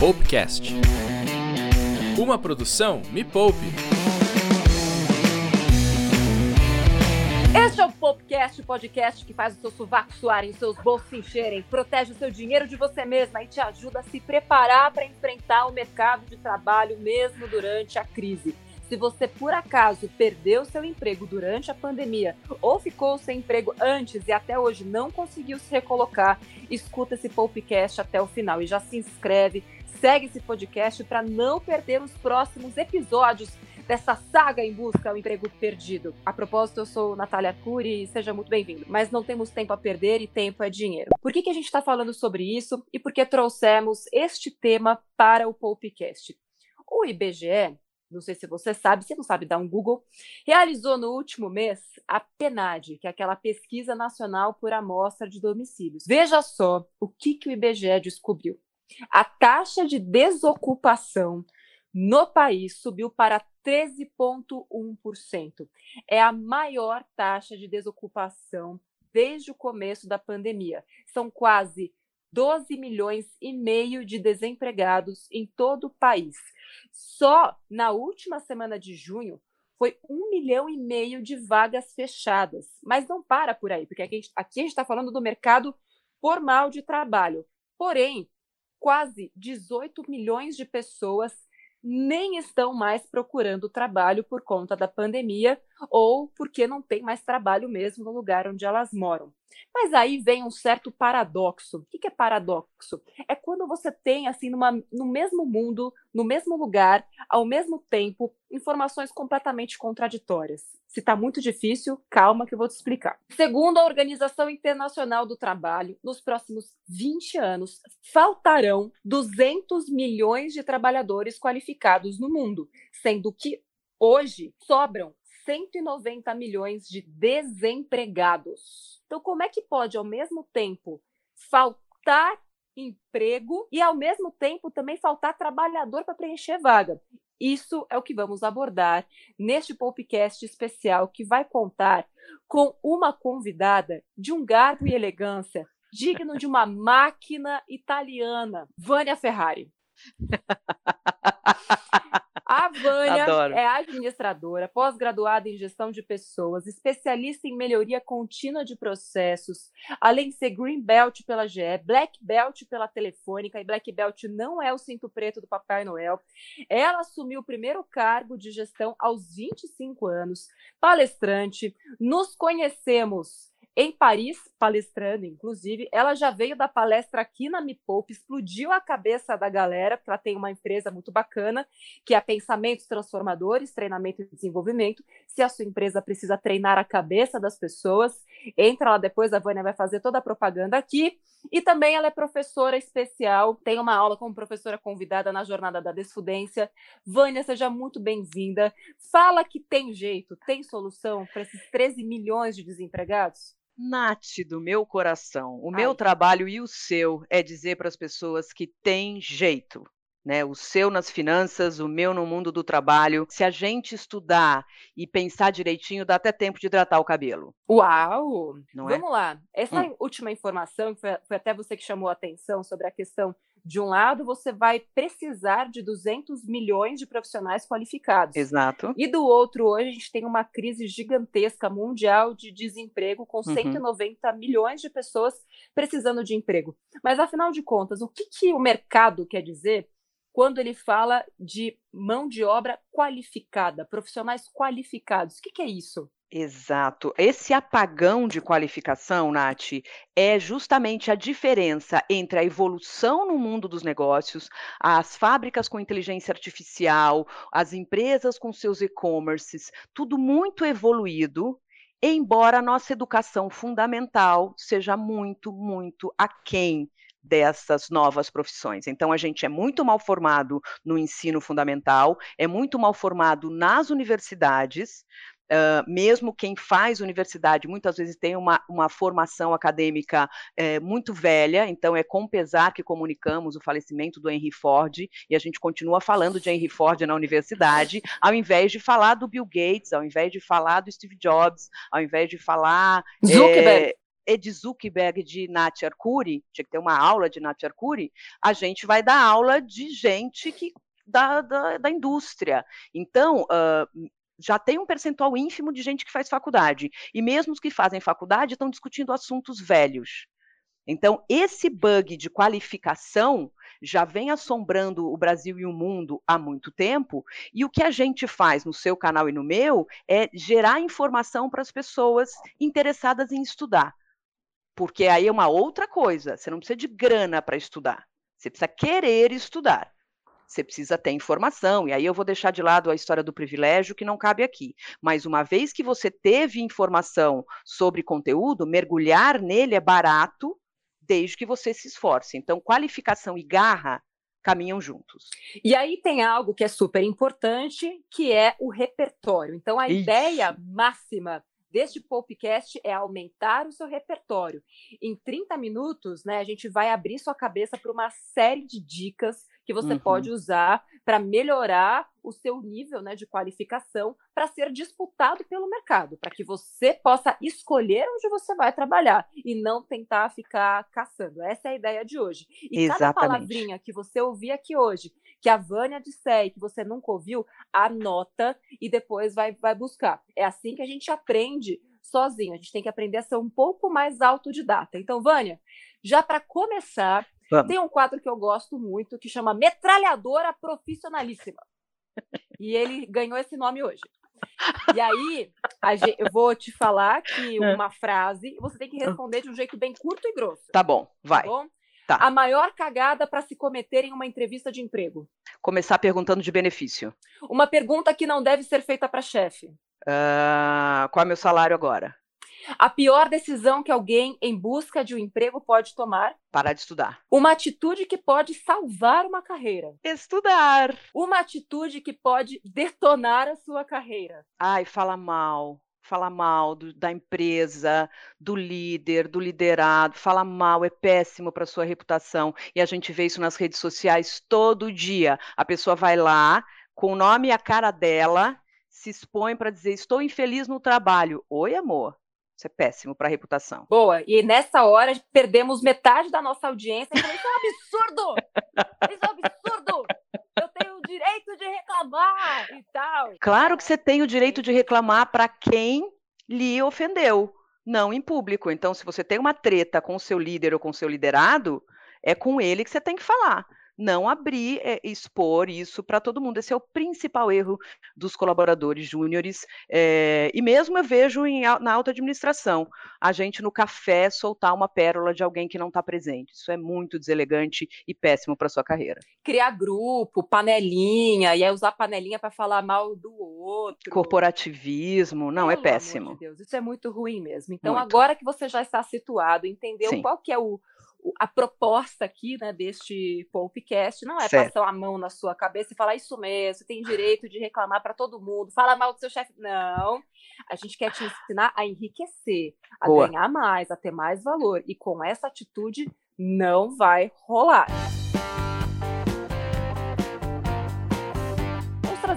Poupecast. Uma produção Me Poupe. Este é o Popcast, o podcast que faz o seu sovaco suarem, seus bolsos se encherem, protege o seu dinheiro de você mesma e te ajuda a se preparar para enfrentar o mercado de trabalho mesmo durante a crise. Se você por acaso perdeu seu emprego durante a pandemia ou ficou sem emprego antes e até hoje não conseguiu se recolocar, escuta esse podcast até o final e já se inscreve, segue esse podcast para não perder os próximos episódios dessa saga em busca ao emprego perdido. A propósito, eu sou Natália Cury e seja muito bem-vindo. Mas não temos tempo a perder e tempo é dinheiro. Por que, que a gente está falando sobre isso e por que trouxemos este tema para o Popcast? O IBGE não sei se você sabe, se não sabe, dá um Google, realizou no último mês a PNAD, que é aquela pesquisa nacional por amostra de domicílios. Veja só o que, que o IBGE descobriu. A taxa de desocupação no país subiu para 13,1%. É a maior taxa de desocupação desde o começo da pandemia. São quase 12 milhões e meio de desempregados em todo o país. Só na última semana de junho foi um milhão e meio de vagas fechadas. Mas não para por aí, porque aqui a gente está falando do mercado formal de trabalho. Porém, quase 18 milhões de pessoas nem estão mais procurando trabalho por conta da pandemia ou porque não tem mais trabalho mesmo no lugar onde elas moram. Mas aí vem um certo paradoxo. O que é paradoxo? É quando você tem, assim, numa, no mesmo mundo, no mesmo lugar, ao mesmo tempo, informações completamente contraditórias. Se está muito difícil, calma que eu vou te explicar. Segundo a Organização Internacional do Trabalho, nos próximos 20 anos, faltarão 200 milhões de trabalhadores qualificados no mundo, sendo que hoje sobram 190 milhões de desempregados. Então, como é que pode, ao mesmo tempo, faltar emprego e, ao mesmo tempo, também faltar trabalhador para preencher vaga? Isso é o que vamos abordar neste podcast especial que vai contar com uma convidada de um garbo e elegância digno de uma máquina italiana, Vânia Ferrari. Vânia Adoro. é administradora, pós-graduada em gestão de pessoas, especialista em melhoria contínua de processos, além de ser Green Belt pela GE, Black Belt pela Telefônica, e Black Belt não é o cinto preto do Papai Noel. Ela assumiu o primeiro cargo de gestão aos 25 anos, palestrante. Nos conhecemos em Paris, palestrando, inclusive. Ela já veio da palestra aqui na Me Poupe, explodiu a cabeça da galera, porque ela tem uma empresa muito bacana, que é Pensamentos Transformadores, Treinamento e Desenvolvimento. Se a sua empresa precisa treinar a cabeça das pessoas, entra lá depois, a Vânia vai fazer toda a propaganda aqui. E também ela é professora especial, tem uma aula como professora convidada na Jornada da Desfudência. Vânia, seja muito bem-vinda. Fala que tem jeito, tem solução para esses 13 milhões de desempregados? Nath do meu coração, o meu trabalho e o seu é dizer para as pessoas que tem jeito. Né, o seu nas finanças, o meu no mundo do trabalho. Se a gente estudar e pensar direitinho, dá até tempo de hidratar o cabelo. Uau! Não é? Vamos é? lá. Essa hum. última informação, foi, foi até você que chamou a atenção sobre a questão de um lado, você vai precisar de 200 milhões de profissionais qualificados. Exato. E do outro, hoje a gente tem uma crise gigantesca mundial de desemprego, com uhum. 190 milhões de pessoas precisando de emprego. Mas, afinal de contas, o que, que o mercado quer dizer quando ele fala de mão de obra qualificada, profissionais qualificados? O que, que é isso? Exato. Esse apagão de qualificação, Nath, é justamente a diferença entre a evolução no mundo dos negócios, as fábricas com inteligência artificial, as empresas com seus e-commerces, tudo muito evoluído, embora a nossa educação fundamental seja muito, muito aquém dessas novas profissões. Então, a gente é muito mal formado no ensino fundamental, é muito mal formado nas universidades, Uh, mesmo quem faz universidade muitas vezes tem uma, uma formação acadêmica é, muito velha, então é com pesar que comunicamos o falecimento do Henry Ford e a gente continua falando de Henry Ford na universidade, ao invés de falar do Bill Gates, ao invés de falar do Steve Jobs, ao invés de falar Zuckerberg. É, Ed Zuckerberg de Nath Arcuri, tinha que ter uma aula de Nath Arcuri, a gente vai dar aula de gente que da, da, da indústria. Então, uh, já tem um percentual ínfimo de gente que faz faculdade. E mesmo os que fazem faculdade estão discutindo assuntos velhos. Então, esse bug de qualificação já vem assombrando o Brasil e o mundo há muito tempo, e o que a gente faz no seu canal e no meu é gerar informação para as pessoas interessadas em estudar. Porque aí é uma outra coisa, você não precisa de grana para estudar, você precisa querer estudar você precisa ter informação, e aí eu vou deixar de lado a história do privilégio, que não cabe aqui. Mas uma vez que você teve informação sobre conteúdo, mergulhar nele é barato, desde que você se esforce. Então, qualificação e garra caminham juntos. E aí tem algo que é super importante, que é o repertório. Então, a Isso. ideia máxima deste podcast é aumentar o seu repertório. Em 30 minutos, né, a gente vai abrir sua cabeça para uma série de dicas que você uhum. pode usar para melhorar o seu nível né, de qualificação para ser disputado pelo mercado, para que você possa escolher onde você vai trabalhar e não tentar ficar caçando. Essa é a ideia de hoje. E Exatamente. cada palavrinha que você ouvir aqui hoje, que a Vânia disser e que você nunca ouviu, anota e depois vai, vai buscar. É assim que a gente aprende sozinho. A gente tem que aprender a ser um pouco mais autodidata. Então, Vânia, já para começar, Vamos. Tem um quadro que eu gosto muito que chama Metralhadora Profissionalíssima. E ele ganhou esse nome hoje. E aí, gente, eu vou te falar que uma frase, você tem que responder de um jeito bem curto e grosso. Tá bom, vai. Tá bom? Tá. A maior cagada para se cometer em uma entrevista de emprego. Começar perguntando de benefício. Uma pergunta que não deve ser feita para chefe. Uh, qual é meu salário agora? A pior decisão que alguém em busca de um emprego pode tomar? Parar de estudar. Uma atitude que pode salvar uma carreira? Estudar. Uma atitude que pode detonar a sua carreira? Ai, fala mal fala mal do, da empresa, do líder, do liderado, fala mal, é péssimo para sua reputação. E a gente vê isso nas redes sociais todo dia. A pessoa vai lá com o nome e a cara dela, se expõe para dizer: Estou infeliz no trabalho. Oi, amor. Isso é péssimo para a reputação. Boa. E nessa hora perdemos metade da nossa audiência. Isso é um absurdo! Isso é um absurdo! Eu tenho o direito de reclamar e tal. Claro que você tem o direito de reclamar para quem lhe ofendeu, não em público. Então, se você tem uma treta com o seu líder ou com o seu liderado, é com ele que você tem que falar não abrir, é, expor isso para todo mundo. Esse é o principal erro dos colaboradores júniores. É, e mesmo eu vejo em, na alta administração, a gente no café soltar uma pérola de alguém que não está presente. Isso é muito deselegante e péssimo para sua carreira. Criar grupo, panelinha, e aí usar panelinha para falar mal do outro. Corporativismo, não, é Pelo é péssimo. De Deus, isso é muito ruim mesmo. Então, muito. agora que você já está situado, entendeu Sim. qual que é o a proposta aqui, né, deste podcast não é certo. passar a mão na sua cabeça e falar isso mesmo, você tem direito de reclamar para todo mundo, fala mal do seu chefe. Não. A gente quer te ensinar a enriquecer, a Boa. ganhar mais, a ter mais valor. E com essa atitude não vai rolar.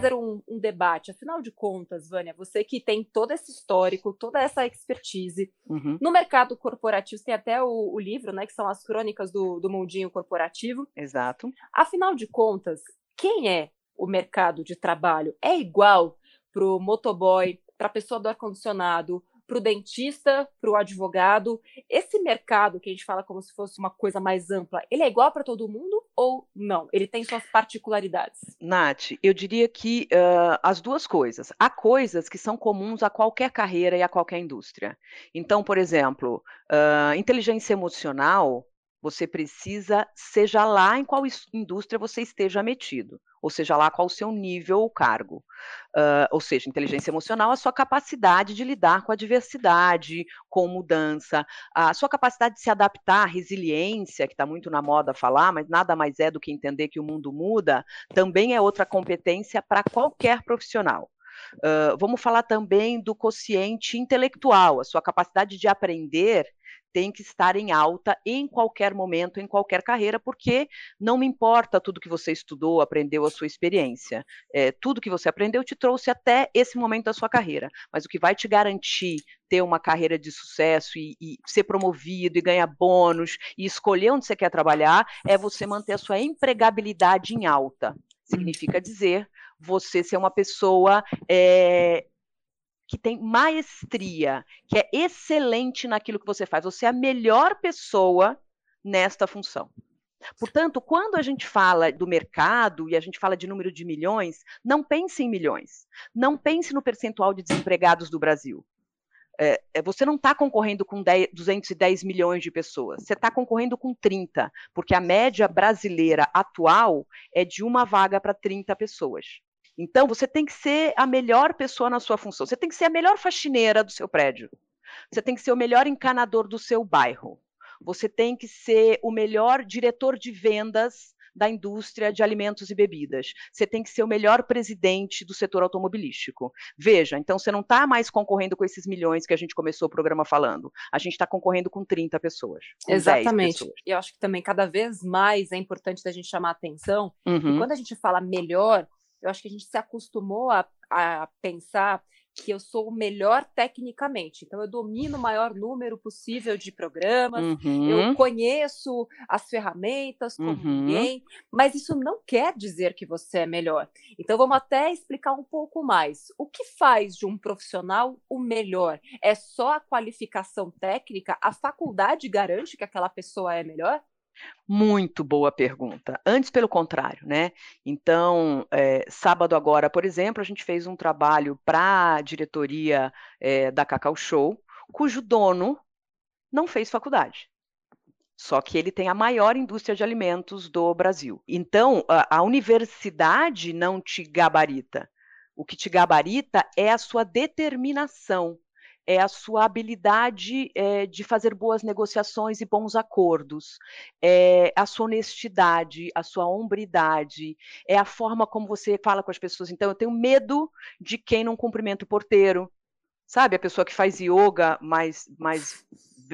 Trazer um, um, debate. Afinal de contas, Vânia, você que tem todo esse histórico, toda essa expertise uhum. no mercado corporativo, tem até o, o, livro, né, que são as crônicas do, do mundinho corporativo. Exato. Afinal de contas, quem é o mercado de trabalho? É igual para o motoboy, para a pessoa do ar-condicionado, para o dentista, para o advogado. Esse mercado que a gente fala como se fosse uma coisa mais ampla, ele é igual para todo mundo ou não? Ele tem suas particularidades? Nath, eu diria que uh, as duas coisas. Há coisas que são comuns a qualquer carreira e a qualquer indústria. Então, por exemplo, uh, inteligência emocional você precisa, seja lá em qual indústria você esteja metido, ou seja lá qual o seu nível ou cargo. Uh, ou seja, inteligência emocional, a sua capacidade de lidar com a diversidade, com mudança, a sua capacidade de se adaptar, resiliência, que está muito na moda falar, mas nada mais é do que entender que o mundo muda, também é outra competência para qualquer profissional. Uh, vamos falar também do quociente intelectual, a sua capacidade de aprender tem que estar em alta em qualquer momento, em qualquer carreira, porque não me importa tudo que você estudou, aprendeu, a sua experiência. É, tudo que você aprendeu te trouxe até esse momento da sua carreira. Mas o que vai te garantir ter uma carreira de sucesso e, e, ser promovido e ganhar bônus e escolher onde você quer trabalhar é você manter a sua empregabilidade em alta. Significa dizer você ser uma pessoa é, que tem maestria, que é excelente naquilo que você faz. Você é a melhor pessoa nesta função. Portanto, quando a gente fala do mercado e a gente fala de número de milhões, não pense em milhões. Não pense no percentual de desempregados do Brasil. É, é você não está concorrendo com 10, 210 milhões de pessoas, você está concorrendo com 30, porque a média brasileira atual é de uma vaga para 30 pessoas. Então, você tem que ser a melhor pessoa na sua função. Você tem que ser a melhor faxineira do seu prédio. Você tem que ser o melhor encanador do seu bairro. Você tem que ser o melhor diretor de vendas da indústria de alimentos e bebidas. Você tem que ser o melhor presidente do setor automobilístico. Veja, então você não está mais concorrendo com esses milhões que a gente começou o programa falando. A gente está concorrendo com 30 pessoas. Com Exatamente. Pessoas. E eu acho que também cada vez mais é importante da gente chamar atenção. Uhum. Quando a gente fala melhor, eu acho que a gente se acostumou a, a pensar que eu sou o melhor tecnicamente. Então, eu domino o maior número possível de programas, uhum. eu conheço as ferramentas como uhum. ninguém, mas isso não quer dizer que você é melhor. Então, vamos até explicar um pouco mais. O que faz de um profissional o melhor? É só a qualificação técnica? A faculdade garante que aquela pessoa é melhor? Muito boa pergunta. Antes, pelo contrário, né? Então, é, sábado agora, por exemplo, a gente fez um trabalho para a diretoria é, da Cacau Show, cujo dono não fez faculdade. Só que ele tem a maior indústria de alimentos do Brasil. Então, a, a universidade não te gabarita. O que te gabarita é a sua determinação é a sua habilidade é, de fazer boas negociações e bons acordos, é a sua honestidade, a sua hombridade, é a forma como você fala com as pessoas. Então, eu tenho medo de quem não cumprimenta o porteiro, sabe? A pessoa que faz yoga, mas, mas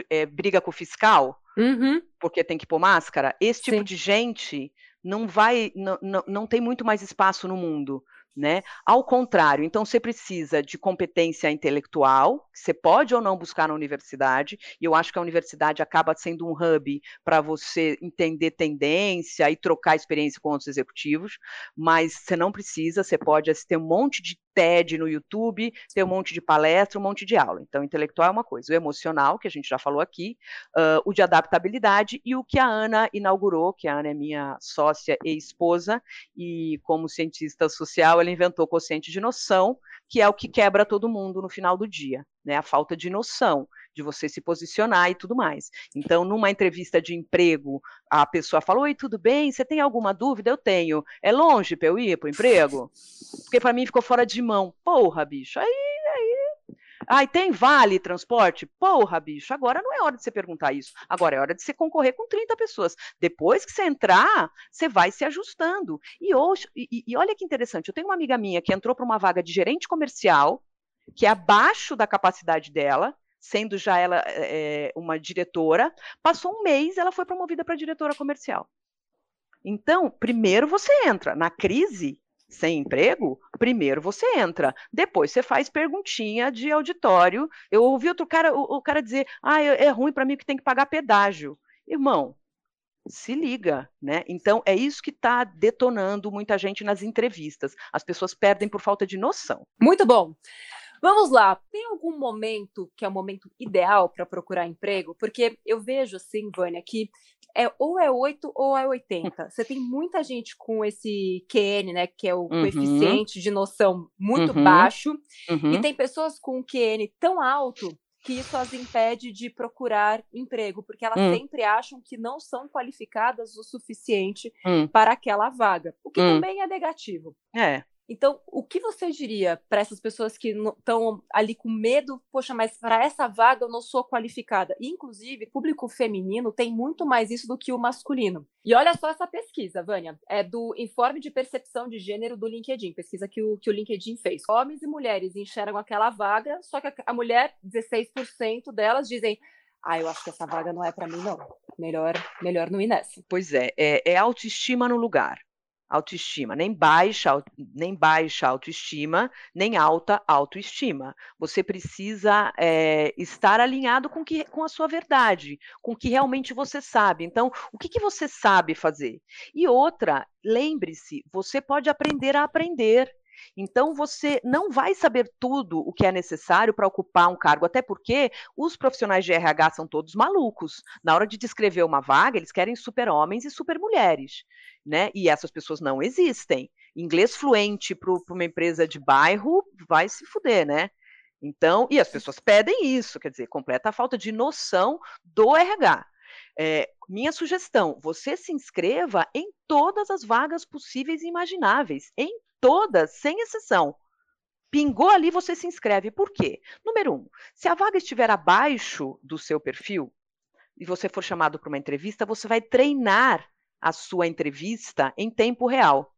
é, briga com o fiscal, uhum. porque tem que pôr máscara. Esse tipo Sim. de gente não vai, não, não, não tem muito mais espaço no mundo né? Ao contrário, então você precisa de competência intelectual, que você pode ou não buscar na universidade, e eu acho que a universidade acaba sendo um hub para você entender tendência e trocar experiência com outros executivos, mas você não precisa, você pode ter um monte de TED no YouTube, ter um monte de palestra, um monte de aula. Então, intelectual é uma coisa, o emocional, que a gente já falou aqui, uh, o de adaptabilidade e o que a Ana inaugurou, que a Ana é minha sócia e esposa, e como cientista social, ela inventou o quociente de noção, que é o que quebra todo mundo no final do dia, né? A falta de noção de você se posicionar e tudo mais. Então, numa entrevista de emprego, a pessoa fala: Oi, tudo bem? Você tem alguma dúvida? Eu tenho. É longe para eu ir para o emprego? Porque para mim ficou fora de mão. Porra, bicho. Aí, aí Ai, tem vale transporte? Porra, bicho, agora não é hora de você perguntar isso. Agora é hora de você concorrer com 30 pessoas. Depois que você entrar, você vai se ajustando. E, hoje, e, e olha que interessante, eu tenho uma amiga minha que entrou para uma vaga de gerente comercial, que é abaixo da capacidade dela, sendo já ela é, uma diretora, passou um mês, ela foi promovida para diretora comercial. Então, primeiro você entra na crise, sem emprego, primeiro você entra, depois você faz perguntinha de auditório. Eu ouvi outro cara, o, o cara dizer, ah, é, é ruim para mim que tem que pagar pedágio. Irmão, se liga, né? Então é isso que está detonando muita gente nas entrevistas. As pessoas perdem por falta de noção. Muito bom. Vamos lá, tem algum momento que é o momento ideal para procurar emprego? Porque eu vejo assim, Vânia, que é ou é 8 ou é 80. Você tem muita gente com esse QN, né, que é o uhum. coeficiente de noção muito uhum. baixo, uhum. e tem pessoas com QN tão alto que isso as impede de procurar emprego, porque elas hum. sempre acham que não são qualificadas o suficiente hum. para aquela vaga, o que hum. também é negativo. É. Então, o que você diria para essas pessoas que estão ali com medo? Poxa, mas para essa vaga eu não sou qualificada. Inclusive, público feminino tem muito mais isso do que o masculino. E olha só essa pesquisa, Vânia, é do Informe de Percepção de Gênero do LinkedIn, pesquisa que o, que o LinkedIn fez. Homens e mulheres enxergam aquela vaga, só que a, a mulher, 16% delas dizem ah, eu acho que essa vaga não é para mim, não. Melhor, melhor não ir nessa. Pois é, é, é autoestima no lugar autoestima, nem baixa, nem baixa autoestima, nem alta autoestima. Você precisa é, estar alinhado com, que, com a sua verdade, com o que realmente você sabe. Então, o que, que você sabe fazer? E outra, lembre-se, você pode aprender a aprender. Então, você não vai saber tudo o que é necessário para ocupar um cargo, até porque os profissionais de RH são todos malucos. Na hora de descrever uma vaga, eles querem super-homens e super-mulheres, né? E essas pessoas não existem. Inglês fluente para uma empresa de bairro vai se fuder, né? Então, e as pessoas pedem isso, quer dizer, completa a falta de noção do RH. É, minha sugestão: você se inscreva em todas as vagas possíveis e imagináveis, em todas, sem exceção. Pingou ali, você se inscreve. Por quê? Número um, se a vaga estiver abaixo do seu perfil e você for chamado para uma entrevista, você vai treinar a sua entrevista em tempo real.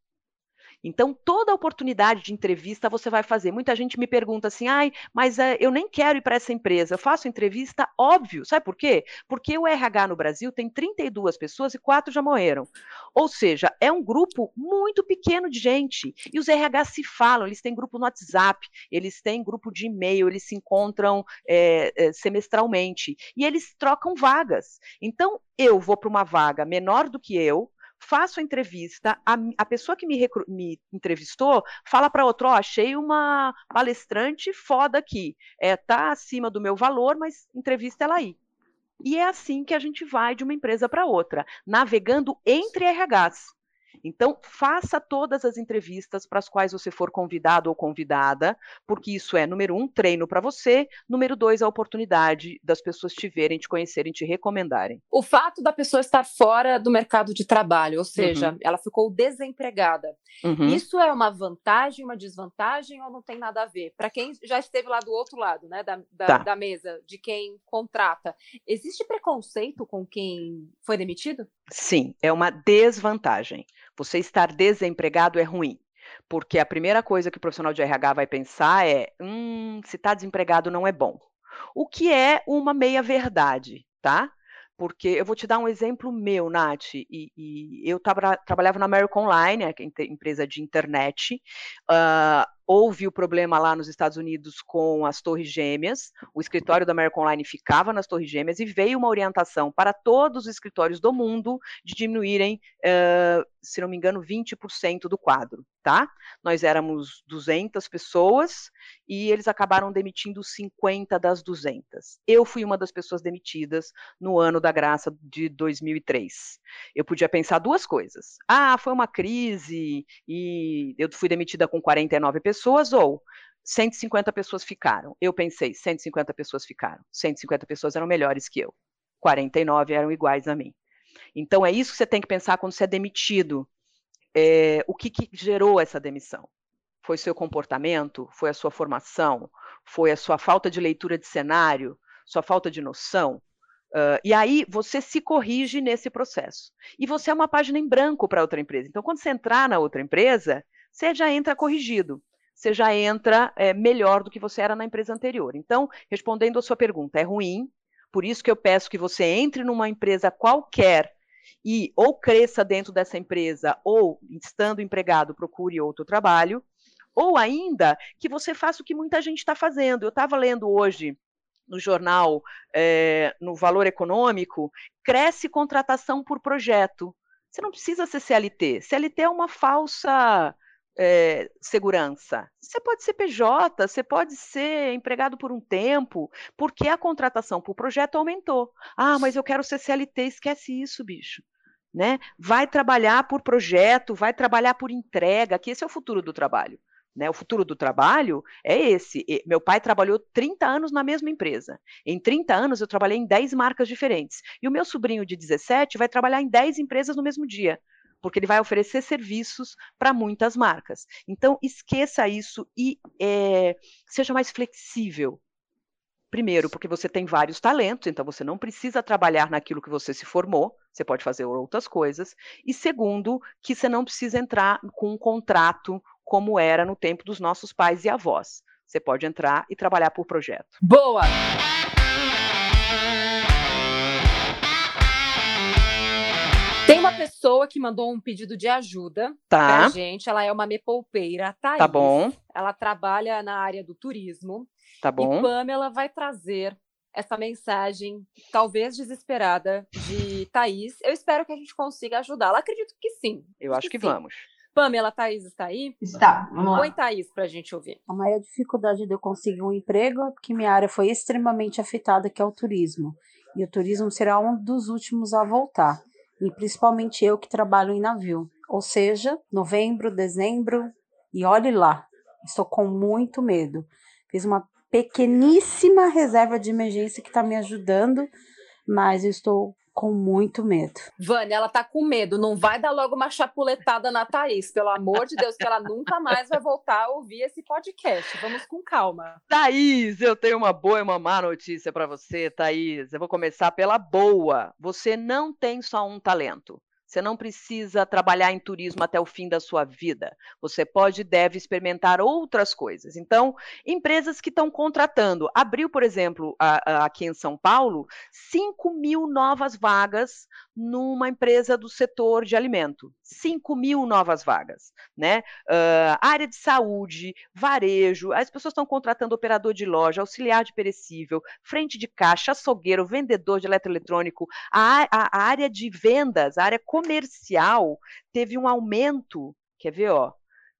Então, toda oportunidade de entrevista você vai fazer. Muita gente me pergunta assim, ai, mas uh, eu nem quero ir para essa empresa. Eu faço entrevista, óbvio. Sabe por quê? Porque o RH no Brasil tem 32 pessoas e quatro já morreram. Ou seja, é um grupo muito pequeno de gente. E os RH se falam, eles têm grupo no WhatsApp, eles têm grupo de e-mail, eles se encontram é, é, semestralmente. E eles trocam vagas. Então, eu vou para uma vaga menor do que eu, faço a entrevista, a, a pessoa que me, me entrevistou fala para outro, ó, oh, achei uma palestrante foda aqui, é, tá acima do meu valor, mas entrevista ela aí. E é assim que a gente vai de uma empresa para outra, navegando entre RHs. Então, faça todas as entrevistas para as quais você for convidado ou convidada, porque isso é, número um, treino para você, número dois, a oportunidade das pessoas te verem, te conhecerem, te recomendarem. O fato da pessoa estar fora do mercado de trabalho, ou seja, uhum. ela ficou desempregada, uhum. isso é uma vantagem, uma desvantagem ou não tem nada a ver? Para quem já esteve lá do outro lado, né, da, da, tá. da mesa, de quem contrata, existe preconceito com quem foi demitido? Sim, é uma desvantagem. Você estar desempregado é ruim, porque a primeira coisa que o profissional de RH vai pensar é: hum, se está desempregado não é bom. O que é uma meia-verdade, tá? Porque eu vou te dar um exemplo meu, Nath, e, e eu tava, trabalhava na American Online, é empresa de internet, uh, houve o problema lá nos Estados Unidos com as Torres Gêmeas, o escritório da American Online ficava nas Torres Gêmeas e veio uma orientação para todos os escritórios do mundo de diminuírem, uh, se não me engano, 20% do quadro, tá? Nós éramos 200 pessoas e eles acabaram demitindo 50 das 200. Eu fui uma das pessoas demitidas no ano da graça de 2003. Eu podia pensar duas coisas. Ah, foi uma crise e eu fui demitida com 49 pessoas pessoas ou 150 pessoas ficaram. Eu pensei, 150 pessoas ficaram. 150 pessoas eram melhores que eu. 49 eram iguais a mim. Então é isso que você tem que pensar quando você é demitido. É, o que, que gerou essa demissão? Foi seu comportamento? Foi a sua formação? Foi a sua falta de leitura de cenário? Sua falta de noção? Uh, e aí você se corrige nesse processo. E você é uma página em branco para outra empresa. Então, quando você entrar na outra empresa, você já entra corrigido você já entra é, melhor do que você era na empresa anterior. Então, respondendo a sua pergunta, é ruim, por isso que eu peço que você entre numa empresa qualquer e ou cresça dentro dessa empresa, ou estando empregado, procure outro trabalho, ou ainda que você faça o que muita gente está fazendo. Eu estava lendo hoje no jornal, é, no Valor Econômico, cresce contratação por projeto. Você não precisa ser CLT. CLT é uma falsa é, segurança. Você pode ser PJ, você pode ser empregado por um tempo, porque a contratação por projeto aumentou. Ah, mas eu quero ser CLT, esquece isso, bicho. Né? Vai trabalhar por projeto, vai trabalhar por entrega, que esse é o futuro do trabalho. Né, o futuro do trabalho é esse. Meu pai trabalhou 30 anos na mesma empresa. Em 30 anos, eu trabalhei em 10 marcas diferentes. E o meu sobrinho de 17 vai trabalhar em 10 empresas no mesmo dia porque ele vai oferecer serviços para muitas marcas. Então, esqueça isso e é, seja mais flexível. Primeiro, porque você tem vários talentos, então você não precisa trabalhar naquilo que você se formou, você pode fazer outras coisas. E segundo, que você não precisa entrar com um contrato como era no tempo dos nossos pais e avós. Você pode entrar e trabalhar por projeto. Boa! Pessoa que mandou um pedido de ajuda Tá, pra gente. Ela é uma mepoupeira, Thaís. tá bom, Ela trabalha na área do turismo. tá E bom. Pamela vai trazer essa mensagem, talvez desesperada, de Thaís. Eu espero que a gente consiga ajudá-la. Acredito que sim. Eu acho que sim. vamos. Pamela, Thaís está aí? Está, vamos lá. Põe Thaís pra gente ouvir. A maior dificuldade de eu conseguir um emprego é porque minha área foi extremamente afetada, que é o turismo. E o turismo será um dos últimos a voltar. E principalmente eu que trabalho em navio. Ou seja, novembro, dezembro, e olhe lá. Estou com muito medo. Fiz uma pequeníssima reserva de emergência que está me ajudando, mas eu estou com muito medo. Vânia, ela tá com medo. Não vai dar logo uma chapuletada na Thaís. Pelo amor de Deus, que ela nunca mais vai voltar a ouvir esse podcast. Vamos com calma. Thaís, eu tenho uma boa e uma má notícia para você, Thaís. Eu vou começar pela boa. Você não tem só um talento. Você não precisa trabalhar em turismo até o fim da sua vida. Você pode e deve experimentar outras coisas. Então, empresas que estão contratando. Abriu, por exemplo, a- a- aqui em São Paulo, 5 mil novas vagas numa empresa do setor de alimento. 5 mil novas vagas. Né? Ah, área de saúde, varejo, as pessoas estão contratando operador de loja, auxiliar de perecível, frente de caixa, açougueiro, vendedor de eletroeletrônico. A- a área de vendas, a área comercial, teve um aumento. Quer ver, ó?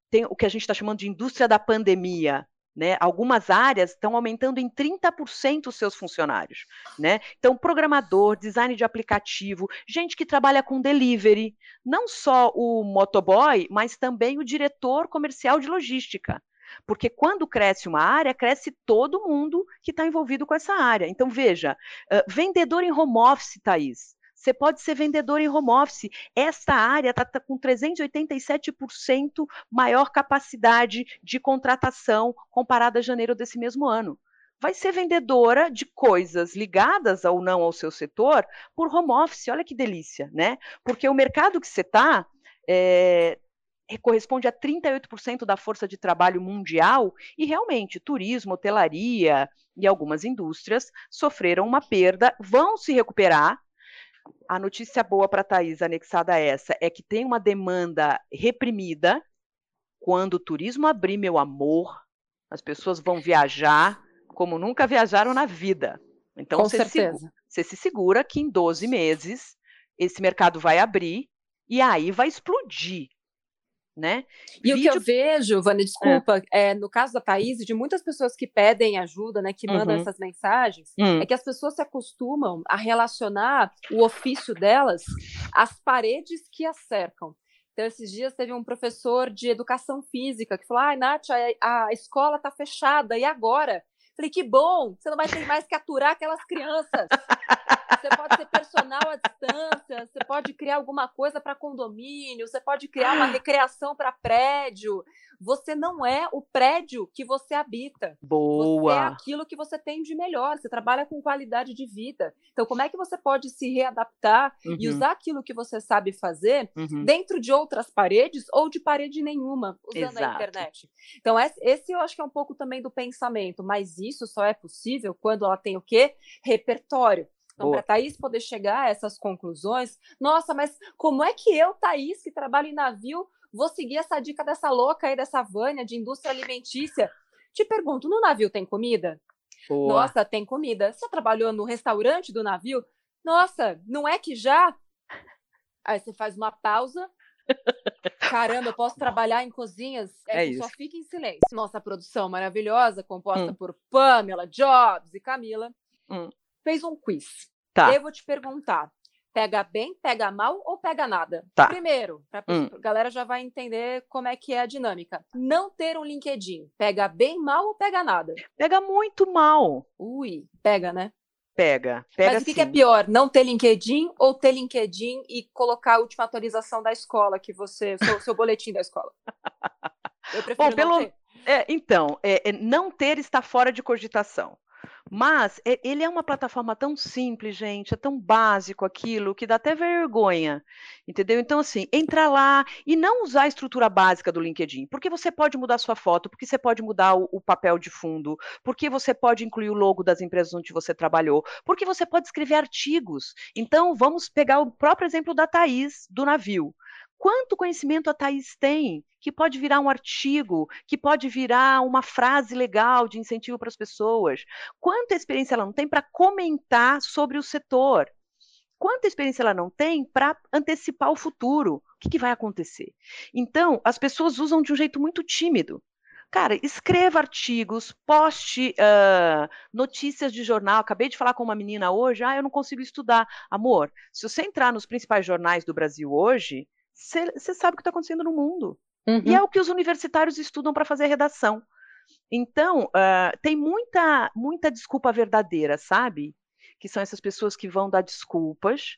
Tem o que a gente está chamando de indústria da pandemia. Né? Algumas áreas estão aumentando em 30% os seus funcionários. Né? Então, programador, design de aplicativo, gente que trabalha com delivery, não só o motoboy, mas também o diretor comercial de logística. Porque quando cresce uma área, cresce todo mundo que está envolvido com essa área. Então, veja, uh, vendedor em home office, Thaís. Você pode ser vendedor em home office. Esta área está tá com 387% maior capacidade de contratação comparada a janeiro desse mesmo ano vai ser vendedora de coisas ligadas ou não ao seu setor por home office. Olha que delícia, né? Porque o mercado que você está é, corresponde a 38% da força de trabalho mundial e realmente turismo, hotelaria e algumas indústrias sofreram uma perda, vão se recuperar. A notícia boa para a Thais, anexada a essa, é que tem uma demanda reprimida. Quando o turismo abrir, meu amor, as pessoas vão viajar como nunca viajaram na vida. Então, Com você, certeza. Se, você se segura que em 12 meses esse mercado vai abrir e aí vai explodir. Né? E Vídeo... o que eu vejo, Vânia, desculpa, é. é. no caso da Thaís, de muitas pessoas que pedem ajuda, né, que mandam Uhum. essas mensagens, Hum. é que as pessoas se acostumam a relacionar o ofício delas às paredes que as cercam. Então, esses dias teve um professor de educação física que falou: ai, Nath, a, a escola está fechada, e agora? Falei, que bom, você não vai ter mais que aturar aquelas crianças. Você pode ser personal à distância, você pode criar alguma coisa para condomínio, você pode criar uma recreação para prédio. Você não é o prédio que você habita. Boa. Você é aquilo que você tem de melhor. Você trabalha com qualidade de vida. Então, como é que você pode se readaptar Uhum. e usar aquilo que você sabe fazer Uhum. dentro de outras paredes ou de parede nenhuma, usando a Exato. internet? Então, esse eu acho que é um pouco também do pensamento, mas isso só é possível quando ela tem o quê? Repertório. Então, para a Thaís poder chegar a essas conclusões, nossa, mas como é que eu, Thaís, que trabalho em navio, vou seguir essa dica dessa louca aí, dessa Vânia de indústria alimentícia? Te pergunto, no navio tem comida? Boa. Nossa, tem comida. Você trabalhou no restaurante do navio? Nossa, não é que já? Aí você faz uma pausa. Caramba, eu posso trabalhar em cozinhas? É só isso. fica em silêncio. Nossa produção maravilhosa, composta Hum. por Pamela, Jobs e Camila, Hum. Fez um quiz. Tá. Eu vou te perguntar: pega bem, pega mal ou pega nada? Tá. Primeiro, Hum. a galera já vai entender como é que é a dinâmica. Não ter um LinkedIn, pega bem, mal ou pega nada? Pega muito mal. Ui, pega, né? Pega. Pega Mas o que, que é pior? Não ter LinkedIn ou ter LinkedIn e colocar a última atualização da escola que você. seu, seu boletim da escola? Eu prefiro Bom, pelo-. É, então, é, é, não ter está fora de cogitação. Mas ele é uma plataforma tão simples, gente, é tão básico aquilo que dá até vergonha, entendeu? Então, assim, entrar lá e não usar a estrutura básica do LinkedIn, porque você pode mudar sua foto, porque você pode mudar o, o papel de fundo, porque você pode incluir o logo das empresas onde você trabalhou, porque você pode escrever artigos. Então, vamos pegar o próprio exemplo da Thaís, do navio. Quanto conhecimento a Thaís tem, que pode virar um artigo, que pode virar uma frase legal de incentivo para as pessoas? Quanta experiência ela não tem para comentar sobre o setor? Quanta experiência ela não tem para antecipar o futuro? O que, que vai acontecer? Então, as pessoas usam de um jeito muito tímido. Cara, escreva artigos, poste uh, notícias de jornal. Acabei de falar com uma menina hoje, ah, eu não consigo estudar. Amor, se você entrar nos principais jornais do Brasil hoje, você sabe o que está acontecendo no mundo. Uhum. E é o que os universitários estudam para fazer redação. Então, uh, tem muita, muita desculpa verdadeira, sabe? Que são essas pessoas que vão dar desculpas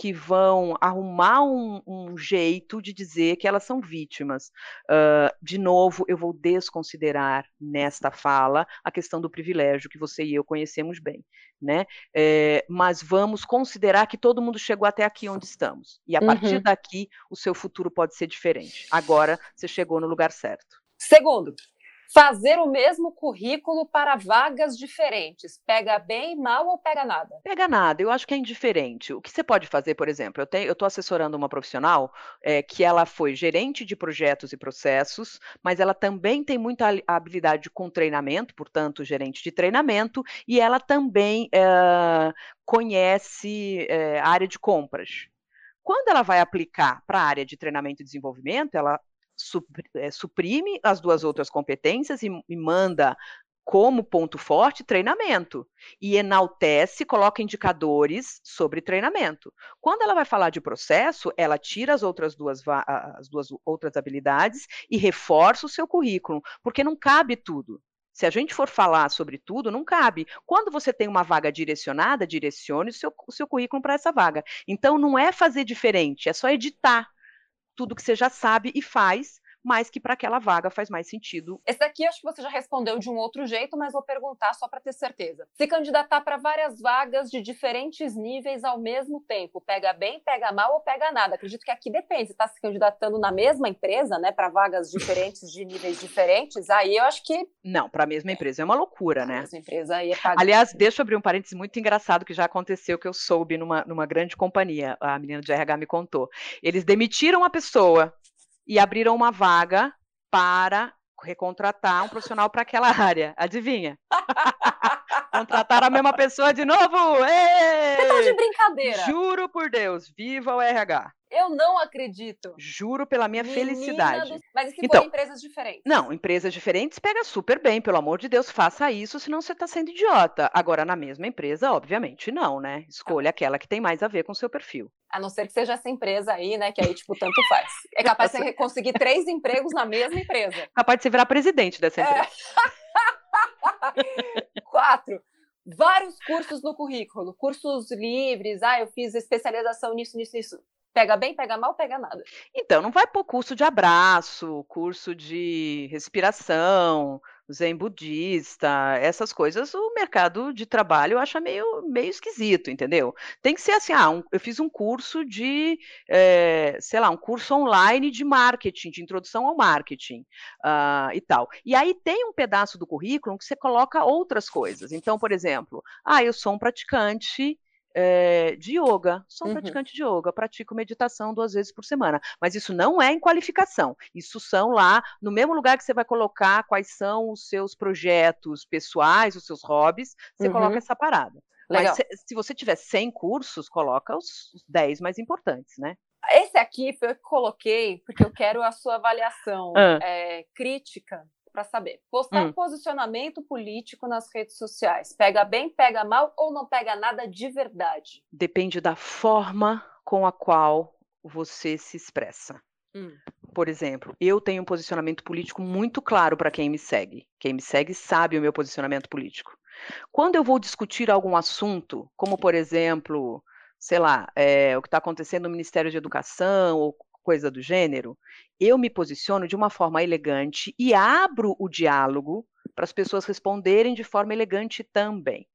que vão arrumar um, um, jeito de dizer que elas são vítimas. Uh, de novo, eu vou desconsiderar nesta fala a questão do privilégio que você e eu conhecemos bem, né? É, mas vamos considerar que todo mundo chegou até aqui onde estamos. E a uhum. partir daqui, o seu futuro pode ser diferente. Agora, você chegou no lugar certo. Segundo, Fazer o mesmo currículo para vagas diferentes. Pega bem, mal ou pega nada? Pega nada, eu acho que é indiferente. O que você pode fazer, por exemplo, eu estou assessorando uma profissional é, que ela foi gerente de projetos e processos, mas ela também tem muita habilidade com treinamento, portanto, gerente de treinamento, e ela também é, conhece é, a área de compras. Quando ela vai aplicar para a área de treinamento e desenvolvimento, ela suprime as duas outras competências e, e manda como ponto forte treinamento e enaltece, coloca indicadores sobre treinamento. Quando ela vai falar de processo, ela tira as outras duas, as duas outras habilidades e reforça o seu currículo, porque não cabe tudo. Se a gente for falar sobre tudo, não cabe. Quando você tem uma vaga direcionada, direcione o seu, o seu currículo para essa vaga. Então, não é fazer diferente, é só editar tudo que você já sabe e faz, mas que para aquela vaga faz mais sentido. Esse daqui acho que você já respondeu de um outro jeito, mas vou perguntar só para ter certeza. Se candidatar para várias vagas de diferentes níveis ao mesmo tempo, pega bem, pega mal ou pega nada? Acredito que aqui depende. Você está se candidatando na mesma empresa, né, para vagas diferentes de níveis diferentes, aí eu acho que. Não, para a mesma empresa é uma loucura, né? A mesma empresa aí é. Aliás, deixa eu abrir um parênteses muito engraçado que já aconteceu que eu soube numa, numa grande companhia. A menina de RH me contou. Eles demitiram a pessoa e abriram uma vaga para recontratar um profissional para aquela área. Adivinha? Contratar a mesma pessoa de novo! Ei! Você tá de brincadeira! Juro por Deus, viva o RH! Eu não acredito. Juro pela minha Menina felicidade. Do... Mas e se então, empresas diferentes? Não, empresas diferentes pega super bem, pelo amor de Deus, faça isso, senão você está sendo idiota. Agora, na mesma empresa, obviamente não, né? Escolha ah. aquela que tem mais a ver com o seu perfil. A não ser que seja essa empresa aí, né? Que aí, tipo, tanto faz. É capaz de você conseguir três empregos na mesma empresa. Capaz de você virar presidente dessa empresa. É. Quatro vários cursos no currículo, cursos livres, ah, eu fiz especialização nisso, nisso, nisso. Pega bem, pega mal, pega nada. Então, não vai por curso de abraço, curso de respiração, zen budista, essas coisas, o mercado de trabalho acha meio, meio esquisito, entendeu? Tem que ser assim, ah, um, eu fiz um curso de, é, sei lá, um curso online de marketing, de introdução ao marketing uh, e tal. E aí tem um pedaço do currículo que você coloca outras coisas. Então, por exemplo, ah, eu sou um praticante é, de yoga. Sou um uhum. praticante de yoga, pratico meditação duas vezes por semana. Mas isso não é em qualificação. Isso são lá, no mesmo lugar que você vai colocar quais são os seus projetos pessoais, os seus hobbies, você uhum. coloca essa parada. Legal. Mas se, se, você tiver 100 cursos, coloca os, os 10 mais importantes, né? Esse aqui foi eu que coloquei, porque eu quero a sua avaliação ah. é, crítica para saber. Postar hum. posicionamento político nas redes sociais. Pega bem, pega mal ou não pega nada de verdade? Depende da forma com a qual você se expressa. Hum. Por exemplo, eu tenho um posicionamento político muito claro para quem me segue. Quem me segue sabe o meu posicionamento político. Quando eu vou discutir algum assunto, como por exemplo, sei lá, é, o que está acontecendo no Ministério de Educação ou coisa do gênero, eu me posiciono de uma forma elegante e abro o diálogo para as pessoas responderem de forma elegante também.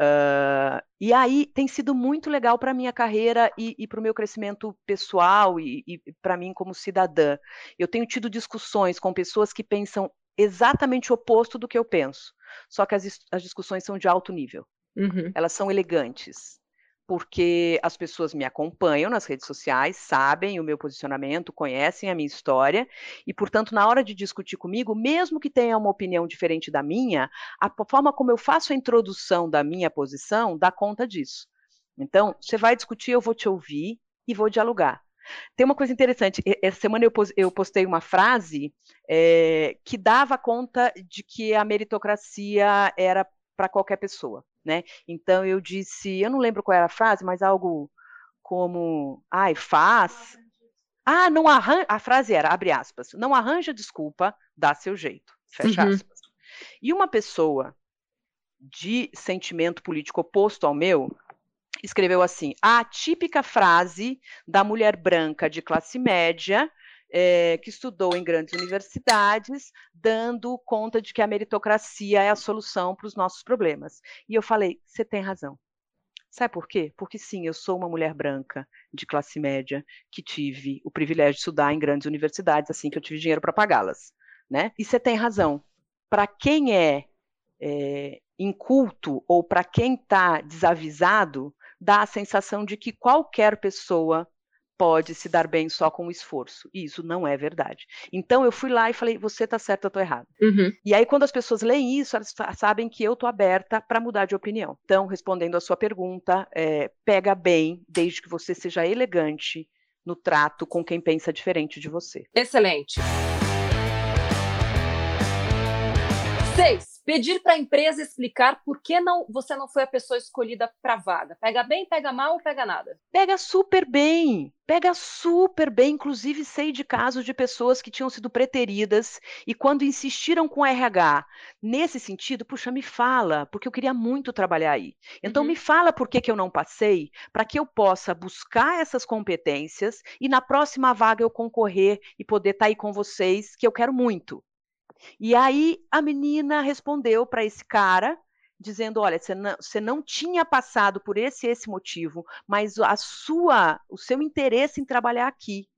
Uh, e aí tem sido muito legal para a minha carreira e, e para o meu crescimento pessoal e, e para mim como cidadã. Eu tenho tido discussões com pessoas que pensam exatamente o oposto do que eu penso, só que as, as discussões são de alto nível. Uhum. Elas são elegantes porque as pessoas me acompanham nas redes sociais, sabem o meu posicionamento, conhecem a minha história, e, portanto, na hora de discutir comigo, mesmo que tenha uma opinião diferente da minha, a forma como eu faço a introdução da minha posição dá conta disso. Então, você vai discutir, eu vou te ouvir e vou dialogar. Tem uma coisa interessante. Essa semana eu postei uma frase é, que dava conta de que a meritocracia era para qualquer pessoa né? Então eu disse, eu não lembro qual era a frase, mas algo como, ai, faz. Ah, não arranja, a frase era, abre aspas, não arranja desculpa, dá seu jeito, fecha uhum. aspas. E uma pessoa de sentimento político oposto ao meu, escreveu assim: a típica frase da mulher branca de classe média é, que estudou em grandes universidades, dando conta de que a meritocracia é a solução para os nossos problemas. E eu falei: você tem razão. Sabe por quê? Porque sim, eu sou uma mulher branca de classe média que tive o privilégio de estudar em grandes universidades, assim que eu tive dinheiro para pagá-las, né? E você tem razão. Para quem é, é inculto ou para quem está desavisado, dá a sensação de que qualquer pessoa pode se dar bem só com o esforço. E isso não é verdade. Então eu fui lá e falei: você está certo, eu estou errado. Uhum. E aí, quando as pessoas leem isso, elas sabem que eu estou aberta para mudar de opinião. Então, respondendo a sua pergunta, é, pega bem, desde que você seja elegante no trato com quem pensa diferente de você. Excelente. Seis. Pedir para a empresa explicar por que não, você não foi a pessoa escolhida para a vaga. Pega bem, pega mal ou pega nada? Pega super bem. Pega super bem. Inclusive, sei de casos de pessoas que tinham sido preteridas e, quando insistiram com o RH nesse sentido, puxa, me fala, porque eu queria muito trabalhar aí. Então, uhum. me fala por que, que eu não passei, para que eu possa buscar essas competências e na próxima vaga eu concorrer e poder estar tá aí com vocês, que eu quero muito. E aí a menina respondeu para esse cara, dizendo: olha, você não, você não tinha passado por esse esse motivo, mas a sua, o seu interesse em trabalhar aqui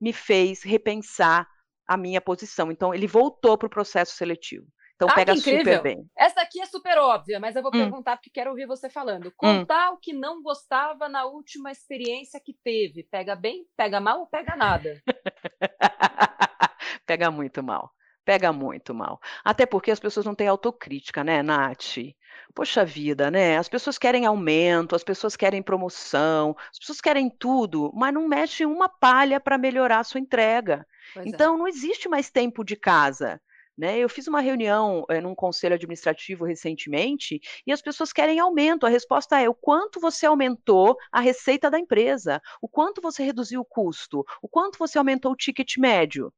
me fez repensar a minha posição. Então ele voltou para o processo seletivo. Então ah, pega super bem. Essa aqui é super óbvia, mas eu vou hum. perguntar porque quero ouvir você falando. Hum. Contar hum. o que não gostava na última experiência que teve. Pega bem, pega mal ou pega nada? pega muito mal pega muito mal. Até porque as pessoas não têm autocrítica, né, Nath? Poxa vida, né? As pessoas querem aumento, as pessoas querem promoção, as pessoas querem tudo, mas não mexem uma palha para melhorar a sua entrega. Pois é. então, é. não existe mais tempo de casa. Né? Eu fiz uma reunião é, num conselho administrativo recentemente e as pessoas querem aumento. A resposta é o quanto você aumentou a receita da empresa, o quanto você reduziu o custo, o quanto você aumentou o ticket médio.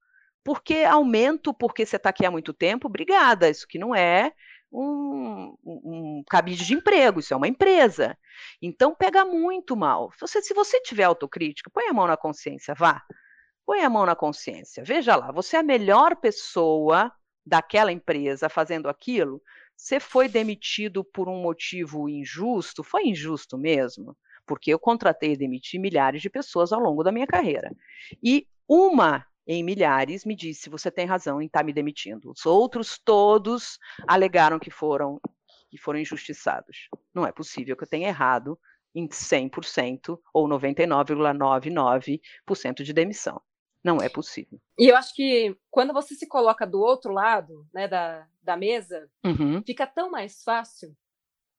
Porque aumento porque você está aqui há muito tempo, obrigada, isso que não é um, um, cabide de emprego, isso é uma empresa. Então pega muito mal. Você, se você tiver autocrítica, põe a mão na consciência, vá. Põe a mão na consciência. Veja lá, você é a melhor pessoa daquela empresa fazendo aquilo. Você foi demitido por um motivo injusto? Foi injusto mesmo? Porque eu contratei e demiti milhares de pessoas ao longo da minha carreira. E uma em milhares, me disse: você tem razão em estar tá me demitindo. Os outros todos alegaram que foram que foram injustiçados. Não é possível que eu tenha errado em 100% ou 99,99% de demissão. Não é possível. E eu acho que quando você se coloca do outro lado né, da, da mesa, uhum. fica tão mais fácil.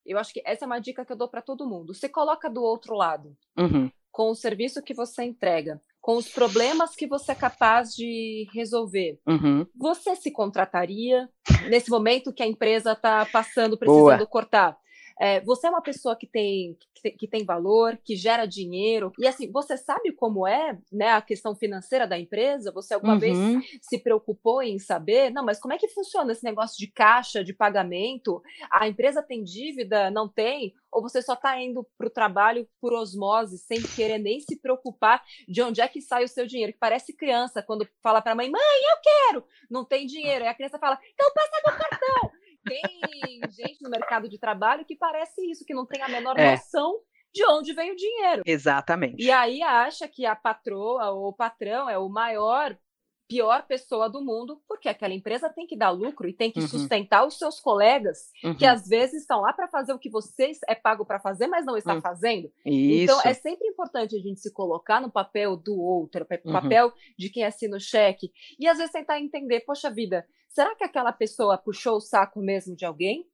Eu acho que essa é uma dica que eu dou para todo mundo. Você coloca do outro lado, uhum. com o serviço que você entrega com os problemas que você é capaz de resolver, uhum. você se contrataria nesse momento que a empresa está passando, precisando Boa. cortar? É, você é uma pessoa que tem, que tem valor, que gera dinheiro. E assim, você sabe como é né, a questão financeira da empresa? Você alguma uhum. vez se preocupou em saber? Não, mas como é que funciona esse negócio de caixa, de pagamento? A empresa tem dívida? Não tem? Ou você só está indo para o trabalho por osmose, sem querer nem se preocupar de onde é que sai o seu dinheiro? Que parece criança quando fala para a mãe: mãe, eu quero! Não tem dinheiro. E a criança fala: então passa meu cartão. Tem gente no mercado de trabalho que parece isso, que não tem a menor é. noção de onde vem o dinheiro. Exatamente. E aí acha que a patroa ou o patrão é o maior pior pessoa do mundo, porque aquela empresa tem que dar lucro e tem que uhum. sustentar os seus colegas, uhum. que às vezes estão lá para fazer o que você é pago para fazer, mas não está uhum. fazendo. Então, Isso. Então é sempre importante a gente se colocar no papel do outro, no uhum. papel de quem assina o cheque, e às vezes tentar entender, poxa vida, será que aquela pessoa puxou o saco mesmo de alguém?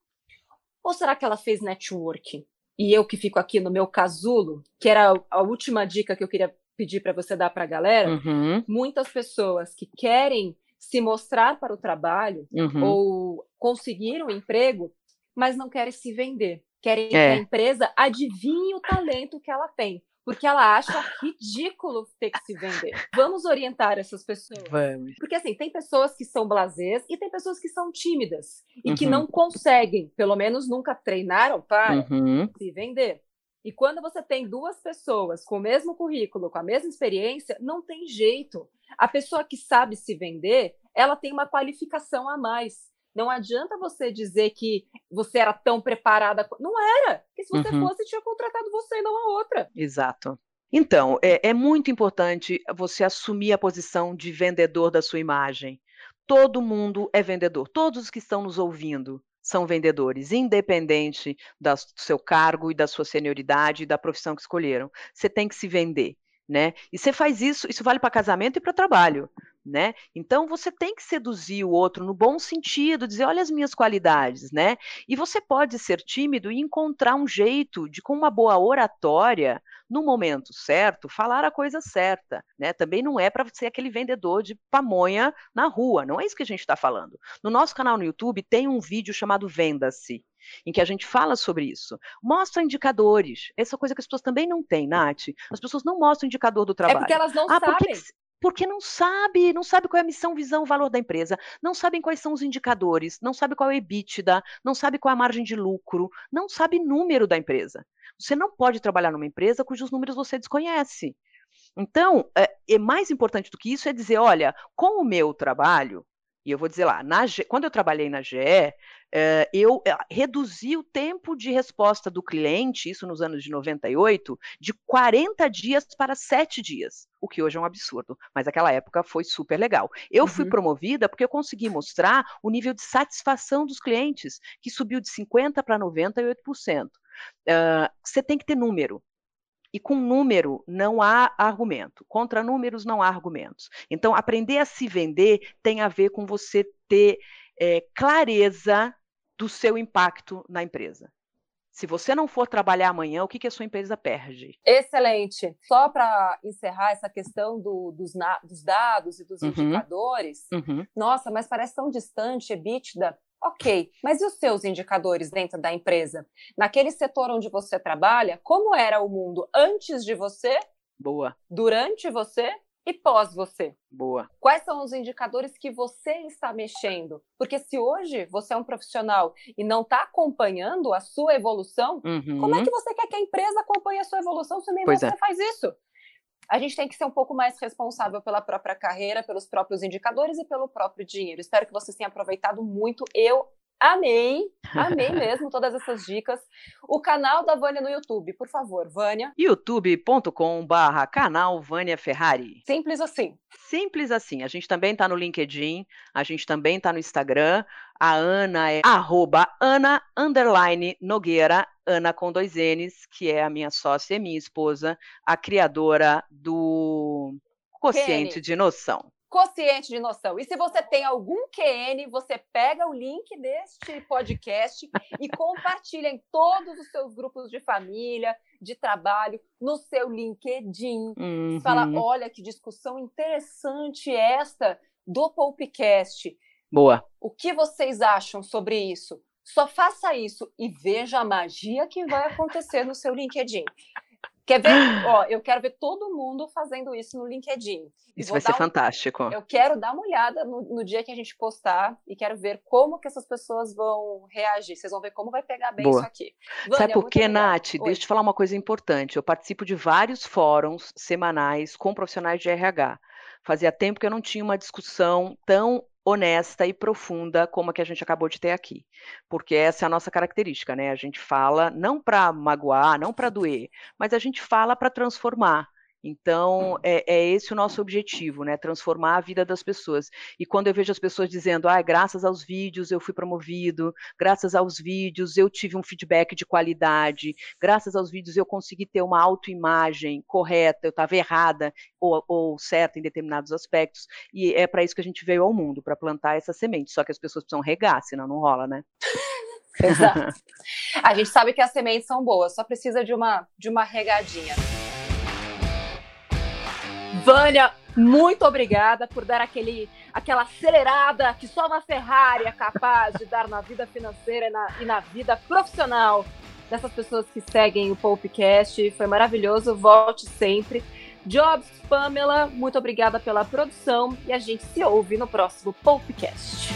Ou será que ela fez networking? E eu que fico aqui no meu casulo, que era a última dica que eu queria pedir para você dar para a galera, uhum. muitas pessoas que querem se mostrar para o trabalho uhum. ou conseguir um emprego, mas não querem se vender. Querem é. que a empresa adivinhe o talento que ela tem porque ela acha ridículo ter que se vender. Vamos orientar essas pessoas. Vamos. Porque assim, tem pessoas que são blasés e tem pessoas que são tímidas e uhum. que não conseguem, pelo menos nunca treinaram para uhum. se vender. E quando você tem duas pessoas com o mesmo currículo, com a mesma experiência, não tem jeito. A pessoa que sabe se vender, ela tem uma qualificação a mais. Não adianta você dizer que você era tão preparada. Não era. Porque se você uhum. fosse, tinha contratado você e não a outra. Exato. Então, é, é muito importante você assumir a posição de vendedor da sua imagem. Todo mundo é vendedor. Todos os que estão nos ouvindo são vendedores, independente do seu cargo e da sua senioridade e da profissão que escolheram. Você tem que se vender. Né? E você faz isso, isso vale para casamento e para trabalho, né? Então você tem que seduzir o outro no bom sentido, dizer, olha as minhas qualidades, né? E você pode ser tímido e encontrar um jeito de com uma boa oratória, no momento certo, falar a coisa certa, né? Também não é para ser aquele vendedor de pamonha na rua, não é isso que a gente está falando. No nosso canal no YouTube tem um vídeo chamado Venda-se em que a gente fala sobre isso. Mostra indicadores. Essa coisa que as pessoas também não têm, Nath. As pessoas não mostram indicador do trabalho. É porque elas não ah, sabem. Porque não sabe, não sabe qual é a missão, visão, valor da empresa, não sabem quais são os indicadores, não sabe qual é o EBITDA, não sabe qual é a margem de lucro, não sabe número da empresa. Você não pode trabalhar numa empresa cujos números você desconhece. Então, é, é mais importante do que isso é dizer, olha, com o meu trabalho, e eu vou dizer lá, na, quando eu trabalhei na GE, eh, eu eh, reduzi o tempo de resposta do cliente, isso nos anos de 98, de 40 dias para 7 dias, o que hoje é um absurdo, mas naquela época foi super legal. Eu uhum. fui promovida porque eu consegui mostrar o nível de satisfação dos clientes, que subiu de 50% para 98%. Uh, você tem que ter número. E com número não há argumento. Contra números não há argumentos. Então, aprender a se vender tem a ver com você ter é, clareza do seu impacto na empresa. Se você não for trabalhar amanhã, o que, que a sua empresa perde? Excelente. Só para encerrar essa questão do, dos, dos, dados e dos uhum. indicadores, uhum. nossa, mas parece tão distante, EBITDA. Ok, mas e os seus indicadores dentro da empresa? Naquele setor onde você trabalha, como era o mundo antes de você? Boa. Durante você e pós você? Boa. Quais são os indicadores que você está mexendo? Porque se hoje você é um profissional e não está acompanhando a sua evolução, uhum. como é que você quer que a empresa acompanhe a sua evolução se nem pois você é. faz isso? A gente tem que ser um pouco mais responsável pela própria carreira, pelos próprios indicadores e pelo próprio dinheiro. Espero que vocês tenham aproveitado muito. Eu Amei, amei mesmo todas essas dicas. O canal da Vânia no YouTube, por favor, Vânia. youtube.com barra canal Vânia Ferrari. Simples assim. Simples assim. A gente também está no LinkedIn, a gente também está no Instagram. A Ana é arroba Ana underline Nogueira, Ana com dois N's, que é a minha sócia e minha esposa, a criadora do Quociente Kenny. de Noção consciente de noção. E se você tem algum QN, você pega o link deste podcast e compartilha em todos os seus grupos de família, de trabalho, no seu LinkedIn. Uhum. Fala, olha que discussão interessante esta do Poupecast. Boa. O que vocês acham sobre isso? Só faça isso e veja a magia que vai acontecer no seu LinkedIn. Quer ver? Ó, eu quero ver todo mundo fazendo isso no LinkedIn. Isso vai ser um... fantástico. Eu quero dar uma olhada no, no, dia que a gente postar e quero ver como que essas pessoas vão reagir. Vocês vão ver como vai pegar bem Boa. isso aqui. Vânia, Sabe por quê, Nath? Oi. Deixa eu te falar uma coisa importante. Eu participo de vários fóruns semanais com profissionais de RH. Fazia tempo que eu não tinha uma discussão tão honesta e profunda como a que a gente acabou de ter aqui. Porque essa é a nossa característica, né? A gente fala não para magoar, não para doer, mas a gente fala para transformar. Então, é, é, esse o nosso objetivo, né? Transformar a vida das pessoas. E quando eu vejo as pessoas dizendo, ah, graças aos vídeos eu fui promovido, graças aos vídeos eu tive um feedback de qualidade, graças aos vídeos eu consegui ter uma autoimagem correta, eu estava errada ou, ou certa em determinados aspectos. E é para isso que a gente veio ao mundo, para plantar essa semente. Só que as pessoas precisam regar, senão não rola, né? Exato. A gente sabe que as sementes são boas, só precisa de uma, de uma regadinha. Vânia, muito obrigada por dar aquele, aquela acelerada que só uma Ferrari é capaz de dar na vida financeira e na, e na vida profissional dessas pessoas que seguem o Popcast. Foi maravilhoso, volte sempre. Jobs, Pamela, muito obrigada pela produção e a gente se ouve no próximo Popcast.